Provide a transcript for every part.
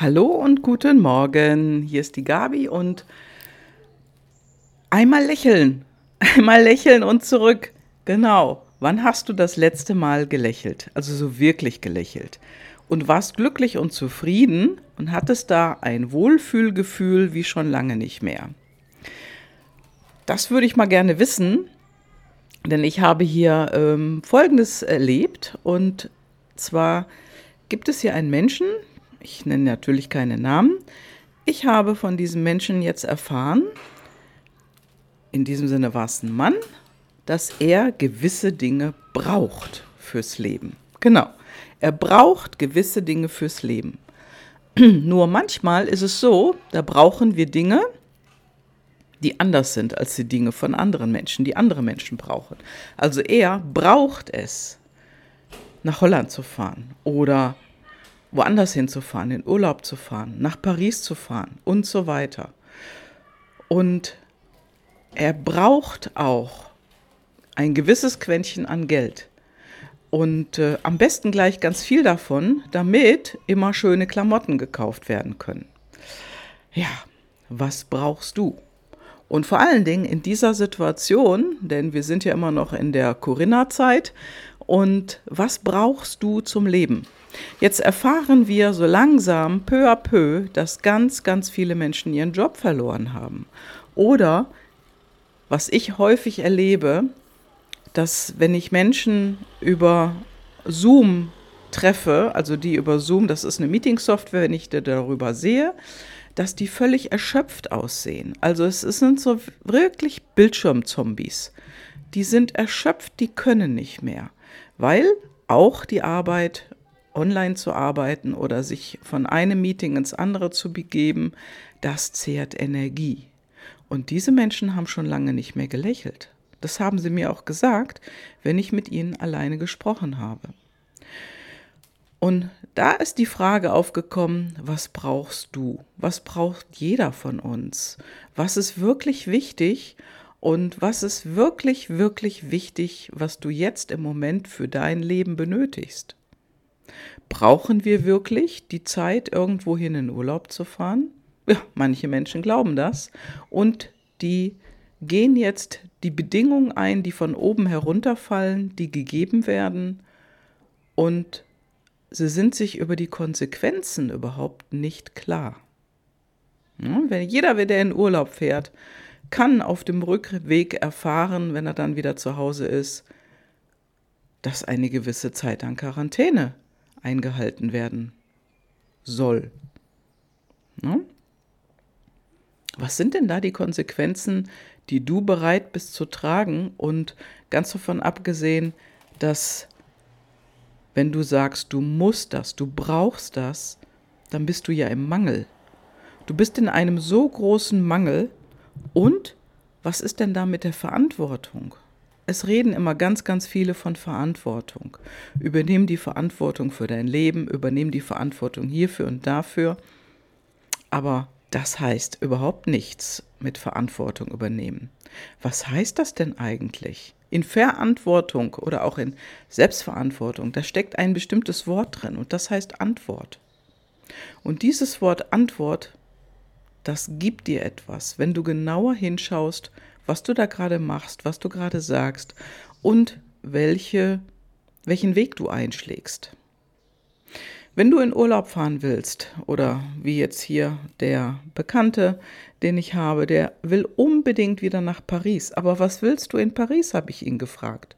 Hallo und guten Morgen. Hier ist die Gabi und einmal lächeln. Einmal lächeln und zurück. Genau. Wann hast du das letzte Mal gelächelt? Also so wirklich gelächelt. Und warst glücklich und zufrieden und hattest da ein Wohlfühlgefühl wie schon lange nicht mehr. Das würde ich mal gerne wissen, denn ich habe hier ähm, Folgendes erlebt. Und zwar gibt es hier einen Menschen, ich nenne natürlich keine Namen. Ich habe von diesem Menschen jetzt erfahren, in diesem Sinne war es ein Mann, dass er gewisse Dinge braucht fürs Leben. Genau, er braucht gewisse Dinge fürs Leben. Nur manchmal ist es so, da brauchen wir Dinge, die anders sind als die Dinge von anderen Menschen, die andere Menschen brauchen. Also er braucht es, nach Holland zu fahren oder woanders hinzufahren, in Urlaub zu fahren, nach Paris zu fahren und so weiter. Und er braucht auch ein gewisses Quäntchen an Geld. Und äh, am besten gleich ganz viel davon, damit immer schöne Klamotten gekauft werden können. Ja, was brauchst du? Und vor allen Dingen in dieser Situation, denn wir sind ja immer noch in der Corinna-Zeit, und was brauchst du zum Leben? Jetzt erfahren wir so langsam, peu à peu, dass ganz, ganz viele Menschen ihren Job verloren haben. Oder, was ich häufig erlebe, dass wenn ich Menschen über Zoom treffe, also die über Zoom, das ist eine Meeting-Software, wenn ich darüber sehe, dass die völlig erschöpft aussehen. Also es sind so wirklich Bildschirmzombies. Die sind erschöpft, die können nicht mehr, weil auch die Arbeit online zu arbeiten oder sich von einem Meeting ins andere zu begeben, das zehrt Energie. Und diese Menschen haben schon lange nicht mehr gelächelt. Das haben sie mir auch gesagt, wenn ich mit ihnen alleine gesprochen habe. Und da ist die Frage aufgekommen, was brauchst du? Was braucht jeder von uns? Was ist wirklich wichtig? Und was ist wirklich, wirklich wichtig, was du jetzt im Moment für dein Leben benötigst? Brauchen wir wirklich die Zeit, irgendwohin in Urlaub zu fahren? Ja, manche Menschen glauben das. Und die gehen jetzt die Bedingungen ein, die von oben herunterfallen, die gegeben werden. Und sie sind sich über die Konsequenzen überhaupt nicht klar. Wenn jeder, der in Urlaub fährt, kann auf dem Rückweg erfahren, wenn er dann wieder zu Hause ist, dass eine gewisse Zeit an Quarantäne eingehalten werden soll. Ne? Was sind denn da die Konsequenzen, die du bereit bist zu tragen? Und ganz davon abgesehen, dass wenn du sagst, du musst das, du brauchst das, dann bist du ja im Mangel. Du bist in einem so großen Mangel. Und was ist denn da mit der Verantwortung? Es reden immer ganz, ganz viele von Verantwortung. Übernehm die Verantwortung für dein Leben, übernehm die Verantwortung hierfür und dafür. Aber das heißt überhaupt nichts mit Verantwortung übernehmen. Was heißt das denn eigentlich? In Verantwortung oder auch in Selbstverantwortung, da steckt ein bestimmtes Wort drin und das heißt Antwort. Und dieses Wort Antwort, das gibt dir etwas, wenn du genauer hinschaust was du da gerade machst, was du gerade sagst und welche, welchen Weg du einschlägst. Wenn du in Urlaub fahren willst oder wie jetzt hier der Bekannte, den ich habe, der will unbedingt wieder nach Paris. Aber was willst du in Paris, habe ich ihn gefragt.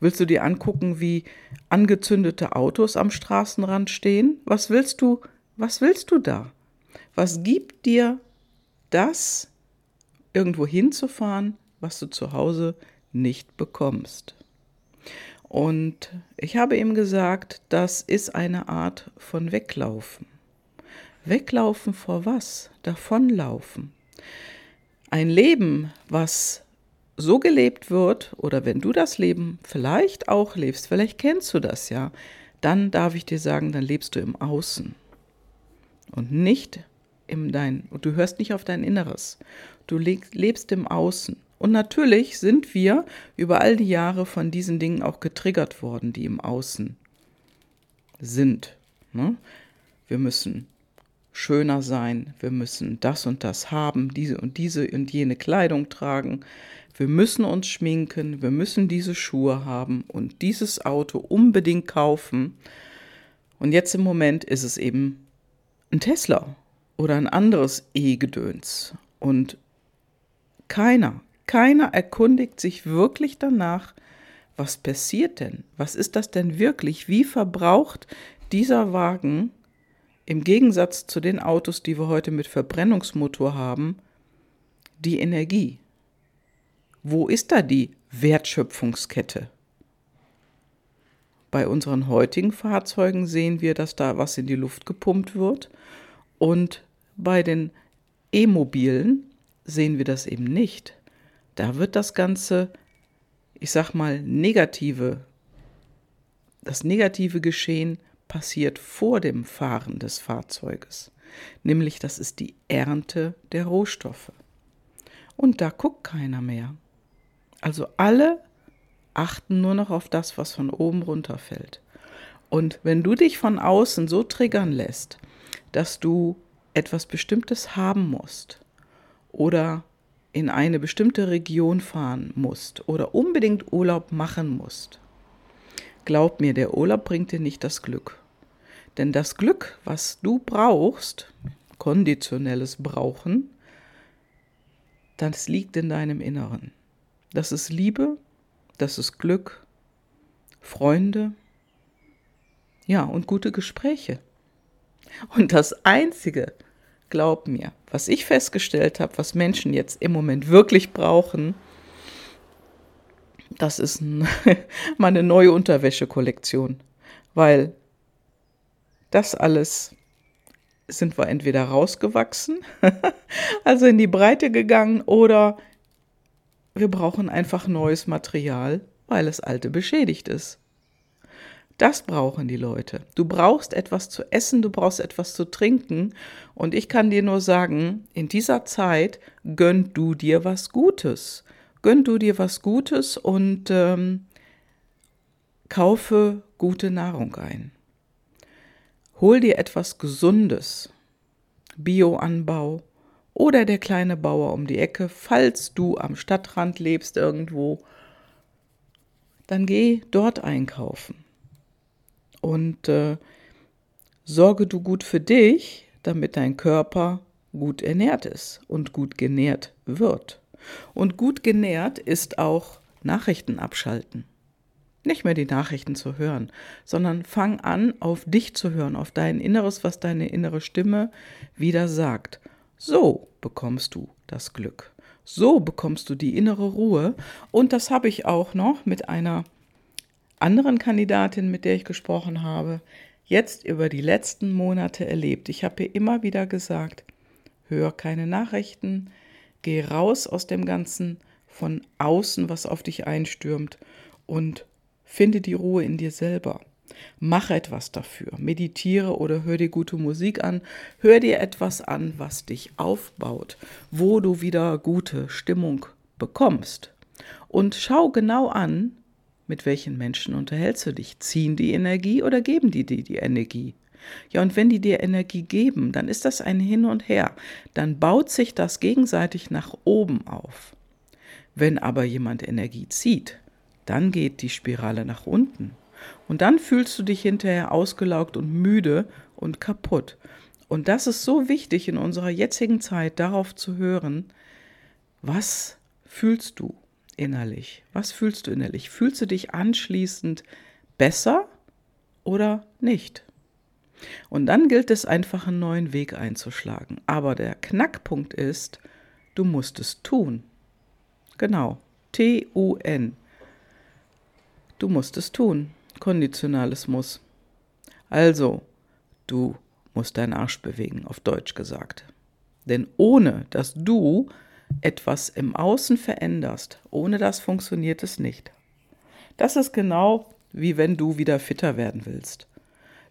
Willst du dir angucken, wie angezündete Autos am Straßenrand stehen? Was willst du, was willst du da? Was gibt dir das, irgendwo hinzufahren, was du zu Hause nicht bekommst. Und ich habe ihm gesagt, das ist eine Art von Weglaufen. Weglaufen vor was? Davonlaufen. Ein Leben, was so gelebt wird, oder wenn du das Leben vielleicht auch lebst, vielleicht kennst du das ja, dann darf ich dir sagen, dann lebst du im Außen und nicht im Dein. Du hörst nicht auf dein Inneres du lebst im Außen. Und natürlich sind wir über all die Jahre von diesen Dingen auch getriggert worden, die im Außen sind. Ne? Wir müssen schöner sein, wir müssen das und das haben, diese und diese und jene Kleidung tragen, wir müssen uns schminken, wir müssen diese Schuhe haben und dieses Auto unbedingt kaufen. Und jetzt im Moment ist es eben ein Tesla oder ein anderes E-Gedöns. Und keiner, keiner erkundigt sich wirklich danach, was passiert denn? Was ist das denn wirklich? Wie verbraucht dieser Wagen im Gegensatz zu den Autos, die wir heute mit Verbrennungsmotor haben, die Energie? Wo ist da die Wertschöpfungskette? Bei unseren heutigen Fahrzeugen sehen wir, dass da was in die Luft gepumpt wird und bei den E-Mobilen sehen wir das eben nicht. Da wird das Ganze, ich sag mal, negative, das negative Geschehen passiert vor dem Fahren des Fahrzeuges, nämlich das ist die Ernte der Rohstoffe. Und da guckt keiner mehr. Also alle achten nur noch auf das, was von oben runterfällt. Und wenn du dich von außen so triggern lässt, dass du etwas Bestimmtes haben musst oder in eine bestimmte Region fahren musst oder unbedingt Urlaub machen musst, glaub mir, der Urlaub bringt dir nicht das Glück. Denn das Glück, was du brauchst, konditionelles Brauchen, das liegt in deinem Inneren. Das ist Liebe, das ist Glück, Freunde, ja, und gute Gespräche. Und das Einzige, glaub mir, was ich festgestellt habe, was Menschen jetzt im Moment wirklich brauchen, das ist ein, meine neue Unterwäschekollektion. Weil das alles sind wir entweder rausgewachsen, also in die Breite gegangen, oder wir brauchen einfach neues Material, weil das alte beschädigt ist. Das brauchen die Leute. Du brauchst etwas zu essen, du brauchst etwas zu trinken. Und ich kann dir nur sagen, in dieser Zeit gönn du dir was Gutes. Gönn du dir was Gutes und ähm, kaufe gute Nahrung ein. Hol dir etwas Gesundes. Bioanbau, oder der kleine Bauer um die Ecke, falls du am Stadtrand lebst irgendwo, dann geh dort einkaufen. Und äh, sorge du gut für dich, damit dein Körper gut ernährt ist und gut genährt wird. Und gut genährt ist auch Nachrichten abschalten. Nicht mehr die Nachrichten zu hören, sondern fang an, auf dich zu hören, auf dein Inneres, was deine innere Stimme wieder sagt. So bekommst du das Glück. So bekommst du die innere Ruhe. Und das habe ich auch noch mit einer anderen Kandidatin, mit der ich gesprochen habe, jetzt über die letzten Monate erlebt. Ich habe ihr immer wieder gesagt, hör keine Nachrichten, geh raus aus dem Ganzen von außen, was auf dich einstürmt und finde die Ruhe in dir selber. Mach etwas dafür. Meditiere oder hör dir gute Musik an. Hör dir etwas an, was dich aufbaut, wo du wieder gute Stimmung bekommst. Und schau genau an, mit welchen Menschen unterhältst du dich. Ziehen die Energie oder geben die dir die Energie? Ja, und wenn die dir Energie geben, dann ist das ein Hin und Her. Dann baut sich das gegenseitig nach oben auf. Wenn aber jemand Energie zieht, dann geht die Spirale nach unten. Und dann fühlst du dich hinterher ausgelaugt und müde und kaputt. Und das ist so wichtig in unserer jetzigen Zeit, darauf zu hören, was fühlst du innerlich? Was fühlst du innerlich? Fühlst du dich anschließend besser oder nicht? Und dann gilt es einfach einen neuen Weg einzuschlagen. Aber der Knackpunkt ist, du musst es tun. Genau. T-U-N. Du musst es tun konditionales Muss. Also, du musst deinen Arsch bewegen, auf Deutsch gesagt. Denn ohne dass du etwas im Außen veränderst, ohne das funktioniert es nicht. Das ist genau wie wenn du wieder fitter werden willst.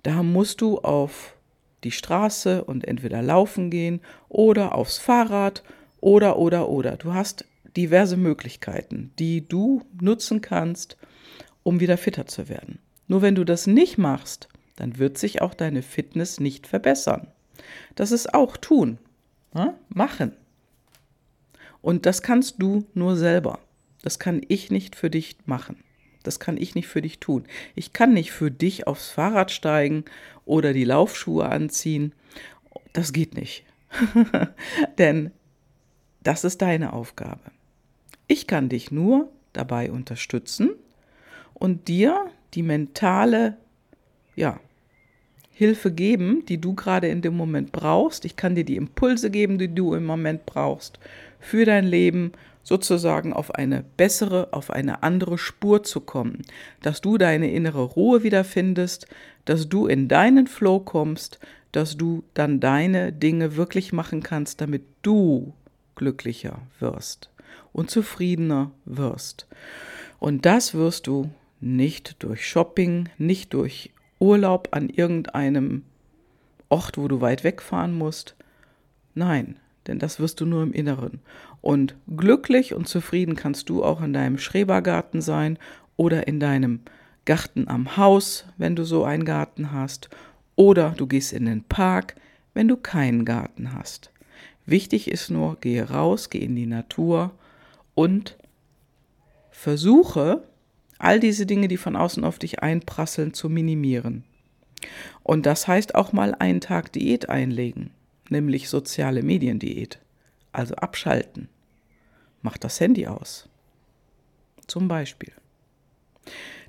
Da musst du auf die Straße und entweder laufen gehen oder aufs Fahrrad oder oder oder. Du hast diverse Möglichkeiten, die du nutzen kannst, um wieder fitter zu werden. Nur wenn du das nicht machst, dann wird sich auch deine Fitness nicht verbessern. Das ist auch tun, ja? machen. Und das kannst du nur selber. Das kann ich nicht für dich machen. Das kann ich nicht für dich tun. Ich kann nicht für dich aufs Fahrrad steigen oder die Laufschuhe anziehen. Das geht nicht. Denn das ist deine Aufgabe. Ich kann dich nur dabei unterstützen und dir die mentale ja, Hilfe geben, die du gerade in dem Moment brauchst. Ich kann dir die Impulse geben, die du im Moment brauchst für dein Leben, sozusagen auf eine bessere, auf eine andere Spur zu kommen, dass du deine innere Ruhe wiederfindest, dass du in deinen Flow kommst, dass du dann deine Dinge wirklich machen kannst, damit du glücklicher wirst und zufriedener wirst. Und das wirst du nicht durch Shopping, nicht durch Urlaub an irgendeinem Ort, wo du weit wegfahren musst. Nein, denn das wirst du nur im Inneren. Und glücklich und zufrieden kannst du auch in deinem Schrebergarten sein oder in deinem Garten am Haus, wenn du so einen Garten hast, oder du gehst in den Park, wenn du keinen Garten hast. Wichtig ist nur, gehe raus, geh in die Natur und versuche, all diese Dinge, die von außen auf dich einprasseln, zu minimieren. Und das heißt auch mal einen Tag Diät einlegen, nämlich soziale Mediendiät, also abschalten. Mach das Handy aus. Zum Beispiel.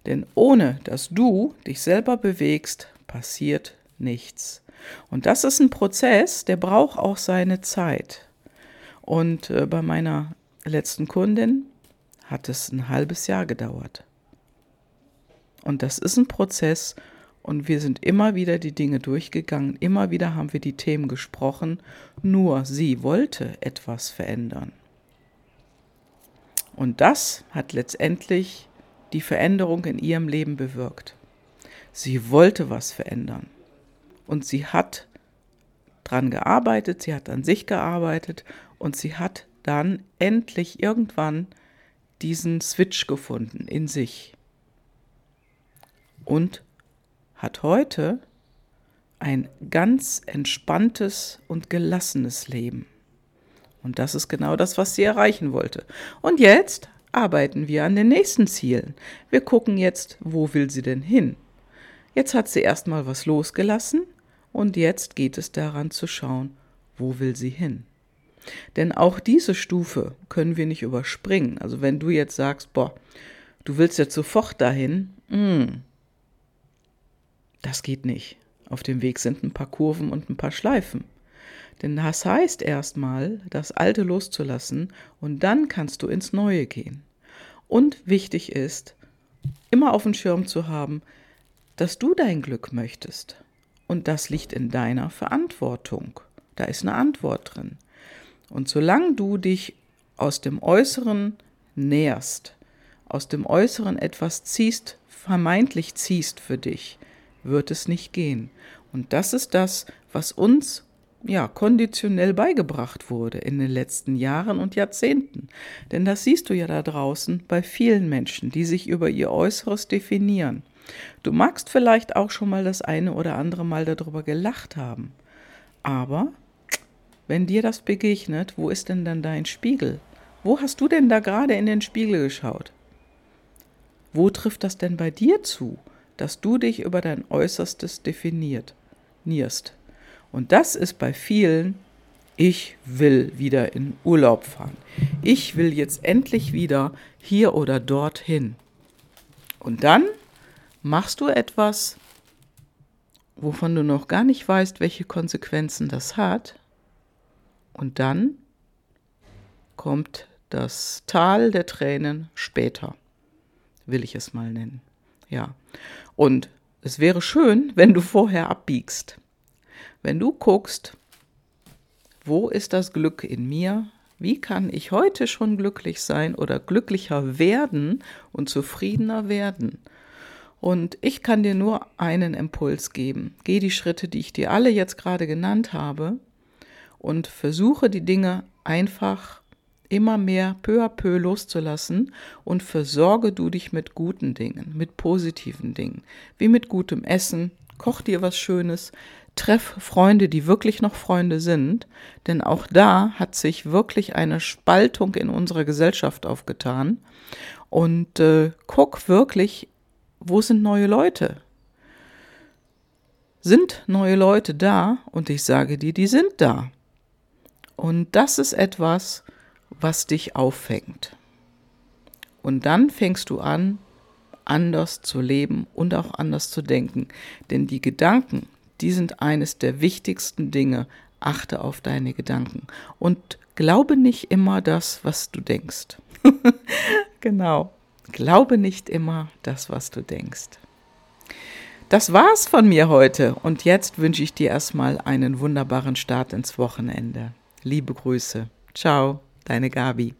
Denn ohne dass du dich selber bewegst, passiert nichts. Und das ist ein Prozess, der braucht auch seine Zeit. Und äh, bei meiner letzten Kundin hat es ein halbes Jahr gedauert. Und das ist ein Prozess und wir sind immer wieder die Dinge durchgegangen, immer wieder haben wir die Themen gesprochen, nur sie wollte etwas verändern. Und das hat letztendlich die Veränderung in ihrem Leben bewirkt. Sie wollte was verändern. Und sie hat dran gearbeitet, sie hat an sich gearbeitet. Und sie hat dann endlich irgendwann diesen Switch gefunden in sich. Und hat heute ein ganz entspanntes und gelassenes Leben. Und das ist genau das, was sie erreichen wollte. Und jetzt arbeiten wir an den nächsten Zielen. Wir gucken jetzt, wo will sie denn hin? Jetzt hat sie erstmal was losgelassen und jetzt geht es daran zu schauen, wo will sie hin? Denn auch diese Stufe können wir nicht überspringen. Also wenn du jetzt sagst, boah, du willst jetzt sofort dahin, mh, hm, das geht nicht. Auf dem Weg sind ein paar Kurven und ein paar Schleifen. Denn das heißt erstmal, das Alte loszulassen und dann kannst du ins Neue gehen. Und wichtig ist, immer auf dem Schirm zu haben, dass du dein Glück möchtest. Und das liegt in deiner Verantwortung. Da ist eine Antwort drin. Und solange du dich aus dem Äußeren näherst, aus dem Äußeren etwas ziehst, vermeintlich ziehst für dich, wird es nicht gehen. Und das ist das, was uns ja konditionell beigebracht wurde in den letzten Jahren und Jahrzehnten. Denn das siehst du ja da draußen bei vielen Menschen, die sich über ihr Äußeres definieren. Du magst vielleicht auch schon mal das eine oder andere Mal darüber gelacht haben. Aber wenn dir das begegnet, wo ist denn dann dein Spiegel? Wo hast du denn da gerade in den Spiegel geschaut? Wo trifft das denn bei dir zu? Dass du dich über dein Äußerstes definiert, nierst. Und das ist bei vielen, ich will wieder in Urlaub fahren. Ich will jetzt endlich wieder hier oder dorthin. Und dann machst du etwas, wovon du noch gar nicht weißt, welche Konsequenzen das hat. Und dann kommt das Tal der Tränen später, will ich es mal nennen. Ja. Und es wäre schön, wenn du vorher abbiegst. Wenn du guckst, wo ist das Glück in mir? Wie kann ich heute schon glücklich sein oder glücklicher werden und zufriedener werden? Und ich kann dir nur einen Impuls geben. Geh die Schritte, die ich dir alle jetzt gerade genannt habe, und versuche die Dinge einfach immer mehr peu à peu loszulassen und versorge du dich mit guten Dingen, mit positiven Dingen, wie mit gutem Essen, koch dir was Schönes, treff Freunde, die wirklich noch Freunde sind, denn auch da hat sich wirklich eine Spaltung in unserer Gesellschaft aufgetan. Und äh, guck wirklich, wo sind neue Leute? Sind neue Leute da? Und ich sage dir, die sind da. Und das ist etwas, was dich auffängt. Und dann fängst du an, anders zu leben und auch anders zu denken. Denn die Gedanken, die sind eines der wichtigsten Dinge. Achte auf deine Gedanken und glaube nicht immer das, was du denkst. genau. Glaube nicht immer das, was du denkst. Das war's von mir heute und jetzt wünsche ich dir erstmal einen wunderbaren Start ins Wochenende. Liebe Grüße. Ciao, deine Gabi.